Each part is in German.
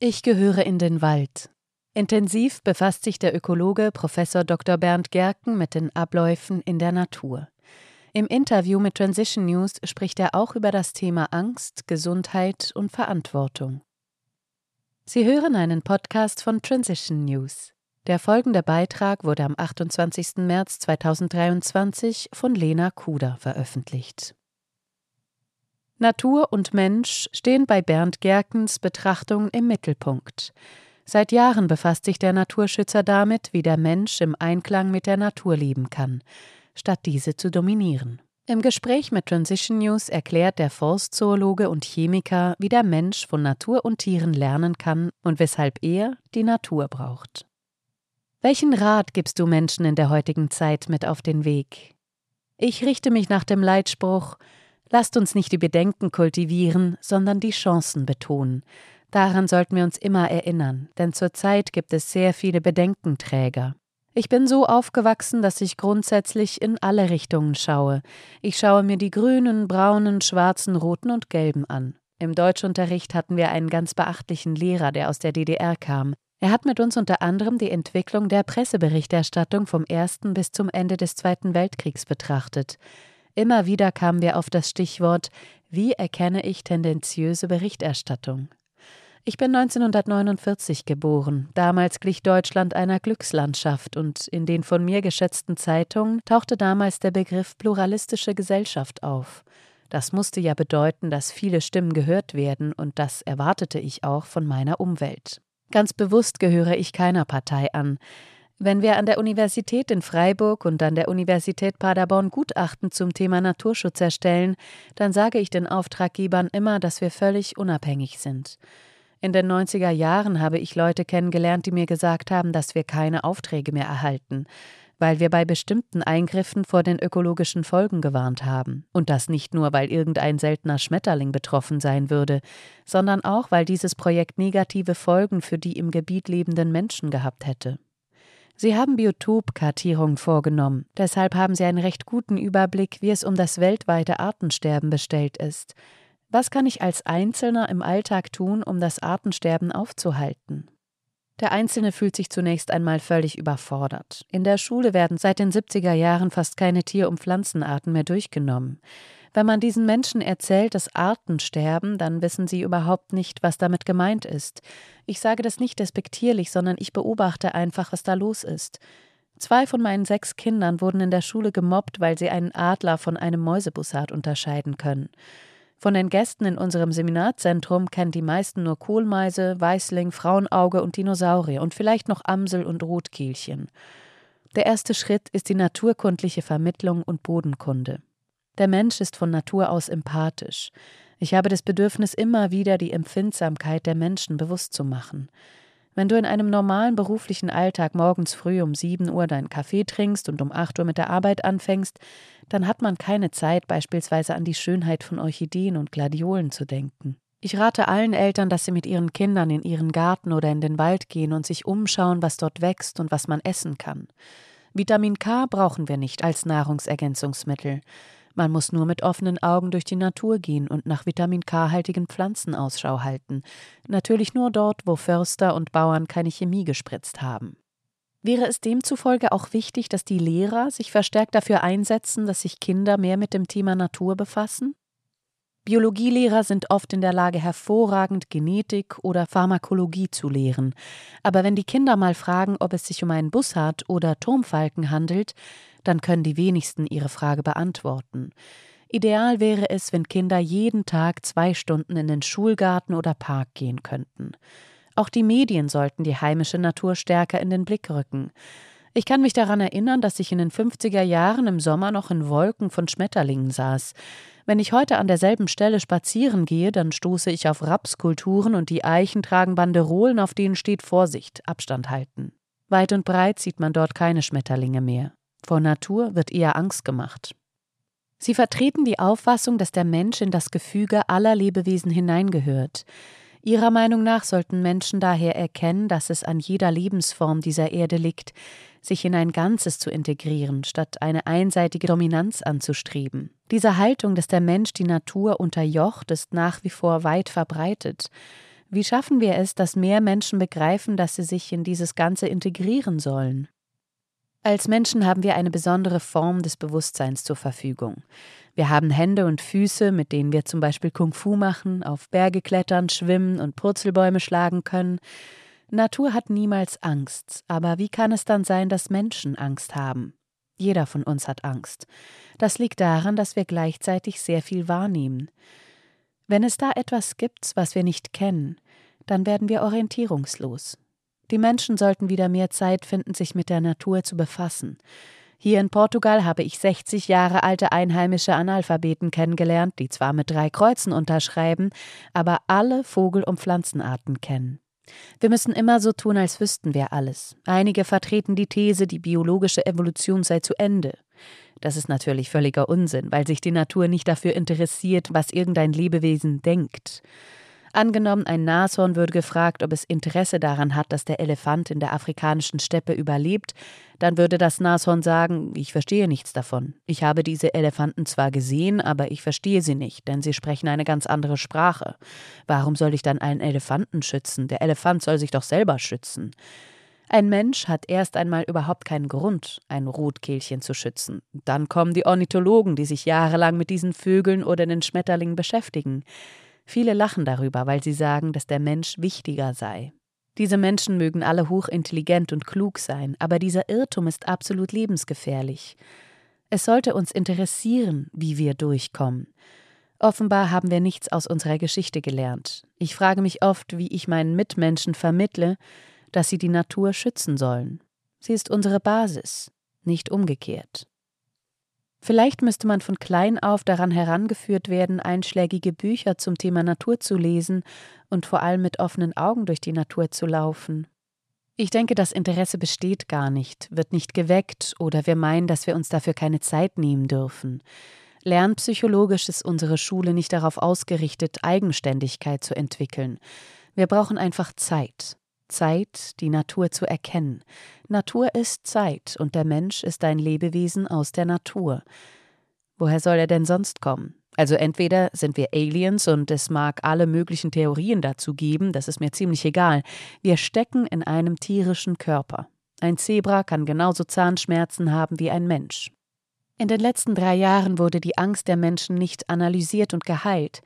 Ich gehöre in den Wald. Intensiv befasst sich der Ökologe Prof. Dr. Bernd Gerken mit den Abläufen in der Natur. Im Interview mit Transition News spricht er auch über das Thema Angst, Gesundheit und Verantwortung. Sie hören einen Podcast von Transition News. Der folgende Beitrag wurde am 28. März 2023 von Lena Kuder veröffentlicht. Natur und Mensch stehen bei Bernd Gerkens Betrachtung im Mittelpunkt. Seit Jahren befasst sich der Naturschützer damit, wie der Mensch im Einklang mit der Natur leben kann, statt diese zu dominieren. Im Gespräch mit Transition News erklärt der Forstzoologe und Chemiker, wie der Mensch von Natur und Tieren lernen kann und weshalb er die Natur braucht. Welchen Rat gibst du Menschen in der heutigen Zeit mit auf den Weg? Ich richte mich nach dem Leitspruch Lasst uns nicht die Bedenken kultivieren, sondern die Chancen betonen. Daran sollten wir uns immer erinnern, denn zurzeit gibt es sehr viele Bedenkenträger. Ich bin so aufgewachsen, dass ich grundsätzlich in alle Richtungen schaue. Ich schaue mir die grünen, braunen, schwarzen, roten und gelben an. Im Deutschunterricht hatten wir einen ganz beachtlichen Lehrer, der aus der DDR kam. Er hat mit uns unter anderem die Entwicklung der Presseberichterstattung vom Ersten bis zum Ende des Zweiten Weltkriegs betrachtet. Immer wieder kamen wir auf das Stichwort Wie erkenne ich tendenziöse Berichterstattung? Ich bin 1949 geboren. Damals glich Deutschland einer Glückslandschaft und in den von mir geschätzten Zeitungen tauchte damals der Begriff pluralistische Gesellschaft auf. Das musste ja bedeuten, dass viele Stimmen gehört werden und das erwartete ich auch von meiner Umwelt. Ganz bewusst gehöre ich keiner Partei an. Wenn wir an der Universität in Freiburg und an der Universität Paderborn Gutachten zum Thema Naturschutz erstellen, dann sage ich den Auftraggebern immer, dass wir völlig unabhängig sind. In den 90er Jahren habe ich Leute kennengelernt, die mir gesagt haben, dass wir keine Aufträge mehr erhalten, weil wir bei bestimmten Eingriffen vor den ökologischen Folgen gewarnt haben. Und das nicht nur, weil irgendein seltener Schmetterling betroffen sein würde, sondern auch, weil dieses Projekt negative Folgen für die im Gebiet lebenden Menschen gehabt hätte. Sie haben Biotopkartierungen vorgenommen, deshalb haben Sie einen recht guten Überblick, wie es um das weltweite Artensterben bestellt ist. Was kann ich als Einzelner im Alltag tun, um das Artensterben aufzuhalten? Der Einzelne fühlt sich zunächst einmal völlig überfordert. In der Schule werden seit den 70er Jahren fast keine Tier- und Pflanzenarten mehr durchgenommen. Wenn man diesen Menschen erzählt, dass Arten sterben, dann wissen sie überhaupt nicht, was damit gemeint ist. Ich sage das nicht despektierlich, sondern ich beobachte einfach, was da los ist. Zwei von meinen sechs Kindern wurden in der Schule gemobbt, weil sie einen Adler von einem Mäusebussard unterscheiden können. Von den Gästen in unserem Seminarzentrum kennen die meisten nur Kohlmeise, Weißling, Frauenauge und Dinosaurier und vielleicht noch Amsel und Rotkehlchen. Der erste Schritt ist die naturkundliche Vermittlung und Bodenkunde. Der Mensch ist von Natur aus empathisch. Ich habe das Bedürfnis, immer wieder die Empfindsamkeit der Menschen bewusst zu machen. Wenn du in einem normalen beruflichen Alltag morgens früh um sieben Uhr deinen Kaffee trinkst und um acht Uhr mit der Arbeit anfängst, dann hat man keine Zeit, beispielsweise an die Schönheit von Orchideen und Gladiolen zu denken. Ich rate allen Eltern, dass sie mit ihren Kindern in ihren Garten oder in den Wald gehen und sich umschauen, was dort wächst und was man essen kann. Vitamin K brauchen wir nicht als Nahrungsergänzungsmittel. Man muss nur mit offenen Augen durch die Natur gehen und nach Vitamin K-haltigen Pflanzen Ausschau halten. Natürlich nur dort, wo Förster und Bauern keine Chemie gespritzt haben. Wäre es demzufolge auch wichtig, dass die Lehrer sich verstärkt dafür einsetzen, dass sich Kinder mehr mit dem Thema Natur befassen? Biologielehrer sind oft in der Lage, hervorragend Genetik oder Pharmakologie zu lehren. Aber wenn die Kinder mal fragen, ob es sich um einen Bussard oder Turmfalken handelt, dann können die wenigsten ihre Frage beantworten. Ideal wäre es, wenn Kinder jeden Tag zwei Stunden in den Schulgarten oder Park gehen könnten. Auch die Medien sollten die heimische Natur stärker in den Blick rücken. Ich kann mich daran erinnern, dass ich in den 50er Jahren im Sommer noch in Wolken von Schmetterlingen saß. Wenn ich heute an derselben Stelle spazieren gehe, dann stoße ich auf Rapskulturen und die Eichen tragen Banderolen, auf denen steht Vorsicht, Abstand halten. Weit und breit sieht man dort keine Schmetterlinge mehr. Vor Natur wird eher Angst gemacht. Sie vertreten die Auffassung, dass der Mensch in das Gefüge aller Lebewesen hineingehört. Ihrer Meinung nach sollten Menschen daher erkennen, dass es an jeder Lebensform dieser Erde liegt, sich in ein Ganzes zu integrieren, statt eine einseitige Dominanz anzustreben. Diese Haltung, dass der Mensch die Natur unterjocht, ist nach wie vor weit verbreitet. Wie schaffen wir es, dass mehr Menschen begreifen, dass sie sich in dieses Ganze integrieren sollen? Als Menschen haben wir eine besondere Form des Bewusstseins zur Verfügung. Wir haben Hände und Füße, mit denen wir zum Beispiel Kung Fu machen, auf Berge klettern, schwimmen und Purzelbäume schlagen können. Natur hat niemals Angst, aber wie kann es dann sein, dass Menschen Angst haben? Jeder von uns hat Angst. Das liegt daran, dass wir gleichzeitig sehr viel wahrnehmen. Wenn es da etwas gibt, was wir nicht kennen, dann werden wir orientierungslos. Die Menschen sollten wieder mehr Zeit finden, sich mit der Natur zu befassen. Hier in Portugal habe ich 60 Jahre alte einheimische Analphabeten kennengelernt, die zwar mit drei Kreuzen unterschreiben, aber alle Vogel- und Pflanzenarten kennen. Wir müssen immer so tun, als wüssten wir alles. Einige vertreten die These, die biologische Evolution sei zu Ende. Das ist natürlich völliger Unsinn, weil sich die Natur nicht dafür interessiert, was irgendein Lebewesen denkt. Angenommen, ein Nashorn würde gefragt, ob es Interesse daran hat, dass der Elefant in der afrikanischen Steppe überlebt, dann würde das Nashorn sagen, ich verstehe nichts davon. Ich habe diese Elefanten zwar gesehen, aber ich verstehe sie nicht, denn sie sprechen eine ganz andere Sprache. Warum soll ich dann einen Elefanten schützen? Der Elefant soll sich doch selber schützen. Ein Mensch hat erst einmal überhaupt keinen Grund, ein Rotkehlchen zu schützen. Dann kommen die Ornithologen, die sich jahrelang mit diesen Vögeln oder den Schmetterlingen beschäftigen. Viele lachen darüber, weil sie sagen, dass der Mensch wichtiger sei. Diese Menschen mögen alle hochintelligent und klug sein, aber dieser Irrtum ist absolut lebensgefährlich. Es sollte uns interessieren, wie wir durchkommen. Offenbar haben wir nichts aus unserer Geschichte gelernt. Ich frage mich oft, wie ich meinen Mitmenschen vermittle, dass sie die Natur schützen sollen. Sie ist unsere Basis, nicht umgekehrt. Vielleicht müsste man von klein auf daran herangeführt werden, einschlägige Bücher zum Thema Natur zu lesen und vor allem mit offenen Augen durch die Natur zu laufen. Ich denke, das Interesse besteht gar nicht, wird nicht geweckt oder wir meinen, dass wir uns dafür keine Zeit nehmen dürfen. Lernpsychologisch ist unsere Schule nicht darauf ausgerichtet, Eigenständigkeit zu entwickeln. Wir brauchen einfach Zeit. Zeit, die Natur zu erkennen. Natur ist Zeit und der Mensch ist ein Lebewesen aus der Natur. Woher soll er denn sonst kommen? Also entweder sind wir Aliens und es mag alle möglichen Theorien dazu geben, das ist mir ziemlich egal. Wir stecken in einem tierischen Körper. Ein Zebra kann genauso Zahnschmerzen haben wie ein Mensch. In den letzten drei Jahren wurde die Angst der Menschen nicht analysiert und geheilt.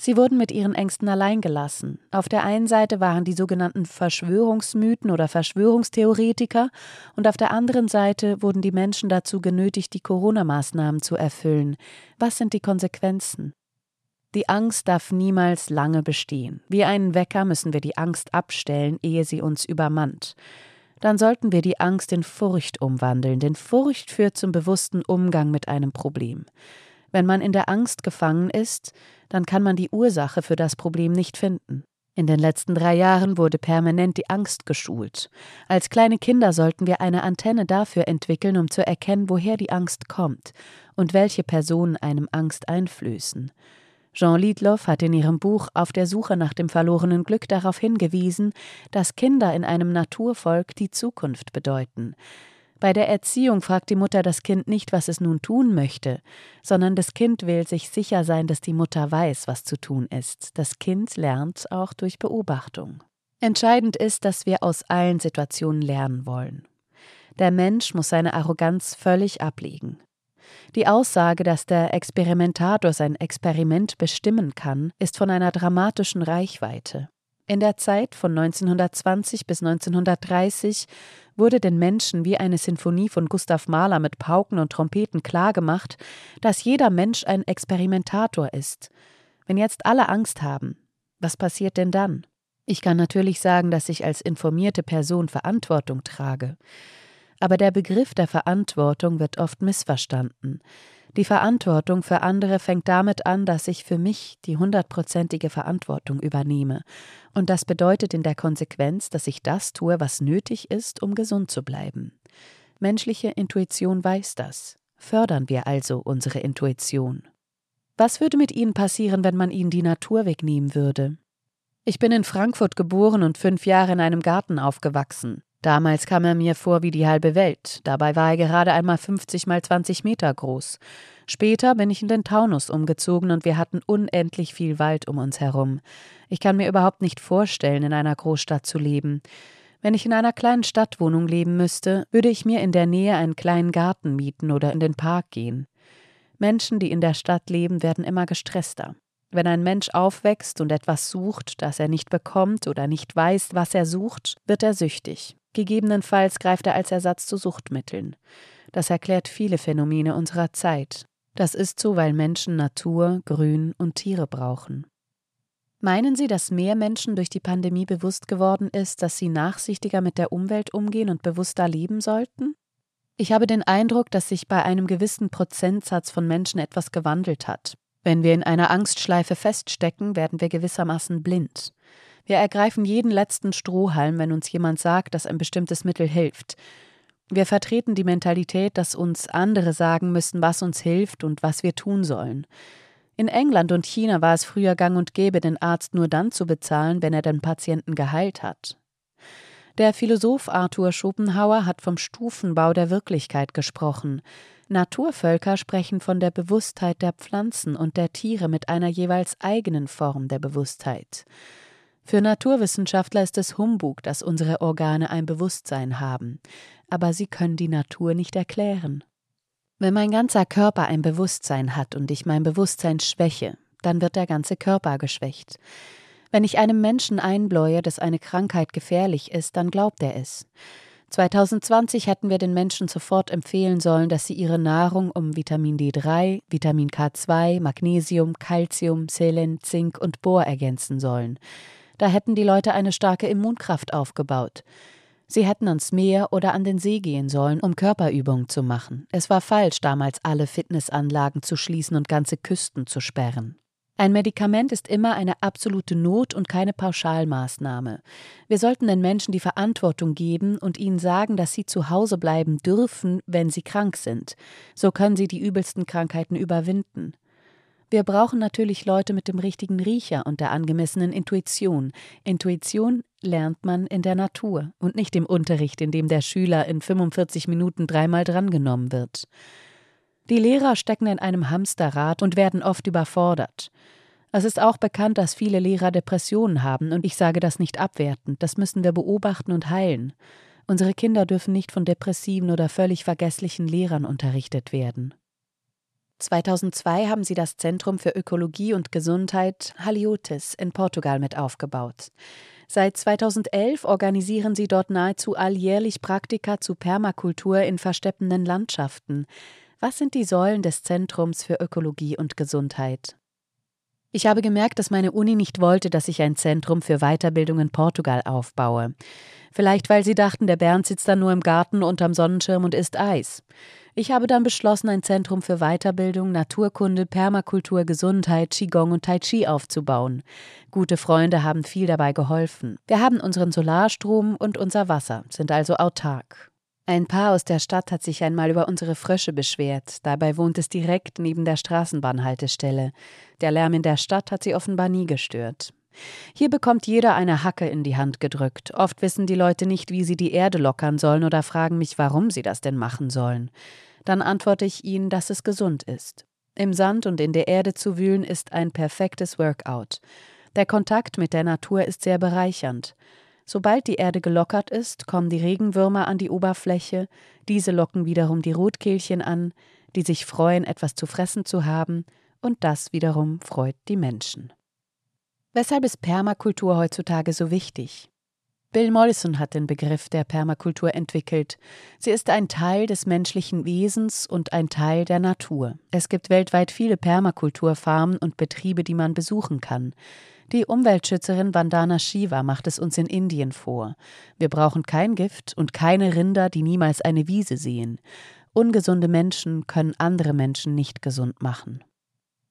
Sie wurden mit ihren Ängsten allein gelassen. Auf der einen Seite waren die sogenannten Verschwörungsmythen oder Verschwörungstheoretiker und auf der anderen Seite wurden die Menschen dazu genötigt, die Corona-Maßnahmen zu erfüllen. Was sind die Konsequenzen? Die Angst darf niemals lange bestehen. Wie einen Wecker müssen wir die Angst abstellen, ehe sie uns übermannt. Dann sollten wir die Angst in Furcht umwandeln, denn Furcht führt zum bewussten Umgang mit einem Problem. Wenn man in der Angst gefangen ist, dann kann man die Ursache für das Problem nicht finden. In den letzten drei Jahren wurde permanent die Angst geschult. Als kleine Kinder sollten wir eine Antenne dafür entwickeln, um zu erkennen, woher die Angst kommt und welche Personen einem Angst einflößen. Jean Liedloff hat in ihrem Buch Auf der Suche nach dem verlorenen Glück darauf hingewiesen, dass Kinder in einem Naturvolk die Zukunft bedeuten. Bei der Erziehung fragt die Mutter das Kind nicht, was es nun tun möchte, sondern das Kind will sich sicher sein, dass die Mutter weiß, was zu tun ist. Das Kind lernt auch durch Beobachtung. Entscheidend ist, dass wir aus allen Situationen lernen wollen. Der Mensch muss seine Arroganz völlig ablegen. Die Aussage, dass der Experimentator sein Experiment bestimmen kann, ist von einer dramatischen Reichweite. In der Zeit von 1920 bis 1930 wurde den Menschen wie eine Sinfonie von Gustav Mahler mit Pauken und Trompeten klargemacht, dass jeder Mensch ein Experimentator ist. Wenn jetzt alle Angst haben, was passiert denn dann? Ich kann natürlich sagen, dass ich als informierte Person Verantwortung trage. Aber der Begriff der Verantwortung wird oft missverstanden. Die Verantwortung für andere fängt damit an, dass ich für mich die hundertprozentige Verantwortung übernehme. Und das bedeutet in der Konsequenz, dass ich das tue, was nötig ist, um gesund zu bleiben. Menschliche Intuition weiß das. Fördern wir also unsere Intuition. Was würde mit Ihnen passieren, wenn man Ihnen die Natur wegnehmen würde? Ich bin in Frankfurt geboren und fünf Jahre in einem Garten aufgewachsen. Damals kam er mir vor wie die halbe Welt, dabei war er gerade einmal 50 mal 20 Meter groß. Später bin ich in den Taunus umgezogen und wir hatten unendlich viel Wald um uns herum. Ich kann mir überhaupt nicht vorstellen, in einer Großstadt zu leben. Wenn ich in einer kleinen Stadtwohnung leben müsste, würde ich mir in der Nähe einen kleinen Garten mieten oder in den Park gehen. Menschen, die in der Stadt leben, werden immer gestresster. Wenn ein Mensch aufwächst und etwas sucht, das er nicht bekommt oder nicht weiß, was er sucht, wird er süchtig. Gegebenenfalls greift er als Ersatz zu Suchtmitteln. Das erklärt viele Phänomene unserer Zeit. Das ist so, weil Menschen Natur, Grün und Tiere brauchen. Meinen Sie, dass mehr Menschen durch die Pandemie bewusst geworden ist, dass sie nachsichtiger mit der Umwelt umgehen und bewusster leben sollten? Ich habe den Eindruck, dass sich bei einem gewissen Prozentsatz von Menschen etwas gewandelt hat. Wenn wir in einer Angstschleife feststecken, werden wir gewissermaßen blind. Wir ergreifen jeden letzten Strohhalm, wenn uns jemand sagt, dass ein bestimmtes Mittel hilft. Wir vertreten die Mentalität, dass uns andere sagen müssen, was uns hilft und was wir tun sollen. In England und China war es früher gang und gäbe, den Arzt nur dann zu bezahlen, wenn er den Patienten geheilt hat. Der Philosoph Arthur Schopenhauer hat vom Stufenbau der Wirklichkeit gesprochen. Naturvölker sprechen von der Bewusstheit der Pflanzen und der Tiere mit einer jeweils eigenen Form der Bewusstheit. Für Naturwissenschaftler ist es Humbug, dass unsere Organe ein Bewusstsein haben, aber sie können die Natur nicht erklären. Wenn mein ganzer Körper ein Bewusstsein hat und ich mein Bewusstsein schwäche, dann wird der ganze Körper geschwächt. Wenn ich einem Menschen einbläue, dass eine Krankheit gefährlich ist, dann glaubt er es. 2020 hätten wir den Menschen sofort empfehlen sollen, dass sie ihre Nahrung um Vitamin D3, Vitamin K2, Magnesium, Calcium, Selen, Zink und Bohr ergänzen sollen. Da hätten die Leute eine starke Immunkraft aufgebaut. Sie hätten ans Meer oder an den See gehen sollen, um Körperübungen zu machen. Es war falsch, damals alle Fitnessanlagen zu schließen und ganze Küsten zu sperren. Ein Medikament ist immer eine absolute Not und keine Pauschalmaßnahme. Wir sollten den Menschen die Verantwortung geben und ihnen sagen, dass sie zu Hause bleiben dürfen, wenn sie krank sind. So können sie die übelsten Krankheiten überwinden. Wir brauchen natürlich Leute mit dem richtigen Riecher und der angemessenen Intuition. Intuition lernt man in der Natur und nicht im Unterricht, in dem der Schüler in 45 Minuten dreimal drangenommen wird. Die Lehrer stecken in einem Hamsterrad und werden oft überfordert. Es ist auch bekannt, dass viele Lehrer Depressionen haben, und ich sage das nicht abwertend, das müssen wir beobachten und heilen. Unsere Kinder dürfen nicht von depressiven oder völlig vergesslichen Lehrern unterrichtet werden. 2002 haben sie das Zentrum für Ökologie und Gesundheit Haliotis in Portugal mit aufgebaut. Seit 2011 organisieren sie dort nahezu alljährlich Praktika zu Permakultur in versteppenden Landschaften. Was sind die Säulen des Zentrums für Ökologie und Gesundheit? Ich habe gemerkt, dass meine Uni nicht wollte, dass ich ein Zentrum für Weiterbildung in Portugal aufbaue. Vielleicht, weil sie dachten, der Bernd sitzt da nur im Garten unterm Sonnenschirm und isst Eis. Ich habe dann beschlossen, ein Zentrum für Weiterbildung, Naturkunde, Permakultur, Gesundheit, Qigong und Tai Chi aufzubauen. Gute Freunde haben viel dabei geholfen. Wir haben unseren Solarstrom und unser Wasser, sind also autark. Ein Paar aus der Stadt hat sich einmal über unsere Frösche beschwert. Dabei wohnt es direkt neben der Straßenbahnhaltestelle. Der Lärm in der Stadt hat sie offenbar nie gestört. Hier bekommt jeder eine Hacke in die Hand gedrückt. Oft wissen die Leute nicht, wie sie die Erde lockern sollen oder fragen mich, warum sie das denn machen sollen. Dann antworte ich ihnen, dass es gesund ist. Im Sand und in der Erde zu wühlen ist ein perfektes Workout. Der Kontakt mit der Natur ist sehr bereichernd. Sobald die Erde gelockert ist, kommen die Regenwürmer an die Oberfläche, diese locken wiederum die Rotkehlchen an, die sich freuen, etwas zu fressen zu haben, und das wiederum freut die Menschen. Weshalb ist Permakultur heutzutage so wichtig? Bill Mollison hat den Begriff der Permakultur entwickelt. Sie ist ein Teil des menschlichen Wesens und ein Teil der Natur. Es gibt weltweit viele Permakulturfarmen und Betriebe, die man besuchen kann. Die Umweltschützerin Vandana Shiva macht es uns in Indien vor. Wir brauchen kein Gift und keine Rinder, die niemals eine Wiese sehen. Ungesunde Menschen können andere Menschen nicht gesund machen.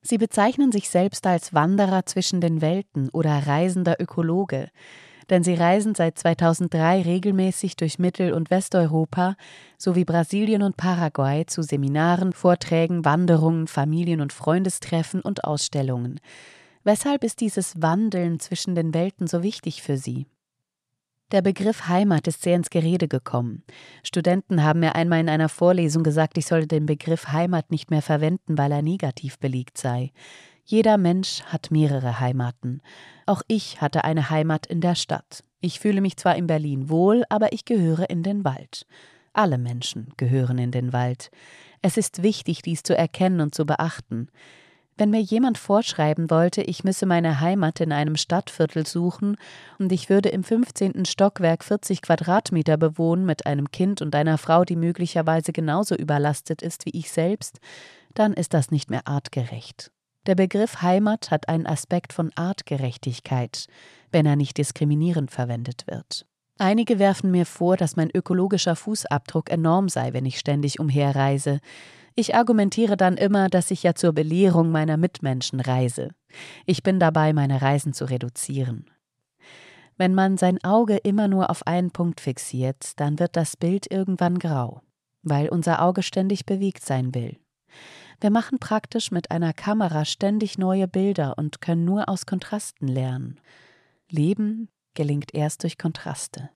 Sie bezeichnen sich selbst als Wanderer zwischen den Welten oder reisender Ökologe, denn sie reisen seit 2003 regelmäßig durch Mittel- und Westeuropa sowie Brasilien und Paraguay zu Seminaren, Vorträgen, Wanderungen, Familien- und Freundestreffen und Ausstellungen. Weshalb ist dieses Wandeln zwischen den Welten so wichtig für Sie? Der Begriff Heimat ist sehr ins Gerede gekommen. Studenten haben mir einmal in einer Vorlesung gesagt, ich solle den Begriff Heimat nicht mehr verwenden, weil er negativ belegt sei. Jeder Mensch hat mehrere Heimaten. Auch ich hatte eine Heimat in der Stadt. Ich fühle mich zwar in Berlin wohl, aber ich gehöre in den Wald. Alle Menschen gehören in den Wald. Es ist wichtig, dies zu erkennen und zu beachten. Wenn mir jemand vorschreiben wollte, ich müsse meine Heimat in einem Stadtviertel suchen und ich würde im 15. Stockwerk 40 Quadratmeter bewohnen mit einem Kind und einer Frau, die möglicherweise genauso überlastet ist wie ich selbst, dann ist das nicht mehr artgerecht. Der Begriff Heimat hat einen Aspekt von Artgerechtigkeit, wenn er nicht diskriminierend verwendet wird. Einige werfen mir vor, dass mein ökologischer Fußabdruck enorm sei, wenn ich ständig umherreise. Ich argumentiere dann immer, dass ich ja zur Belehrung meiner Mitmenschen reise. Ich bin dabei, meine Reisen zu reduzieren. Wenn man sein Auge immer nur auf einen Punkt fixiert, dann wird das Bild irgendwann grau, weil unser Auge ständig bewegt sein will. Wir machen praktisch mit einer Kamera ständig neue Bilder und können nur aus Kontrasten lernen. Leben gelingt erst durch Kontraste.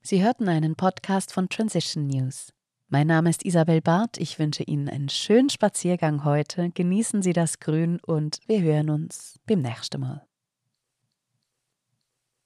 Sie hörten einen Podcast von Transition News. Mein Name ist Isabel Barth. Ich wünsche Ihnen einen schönen Spaziergang heute. Genießen Sie das Grün und wir hören uns beim nächsten Mal.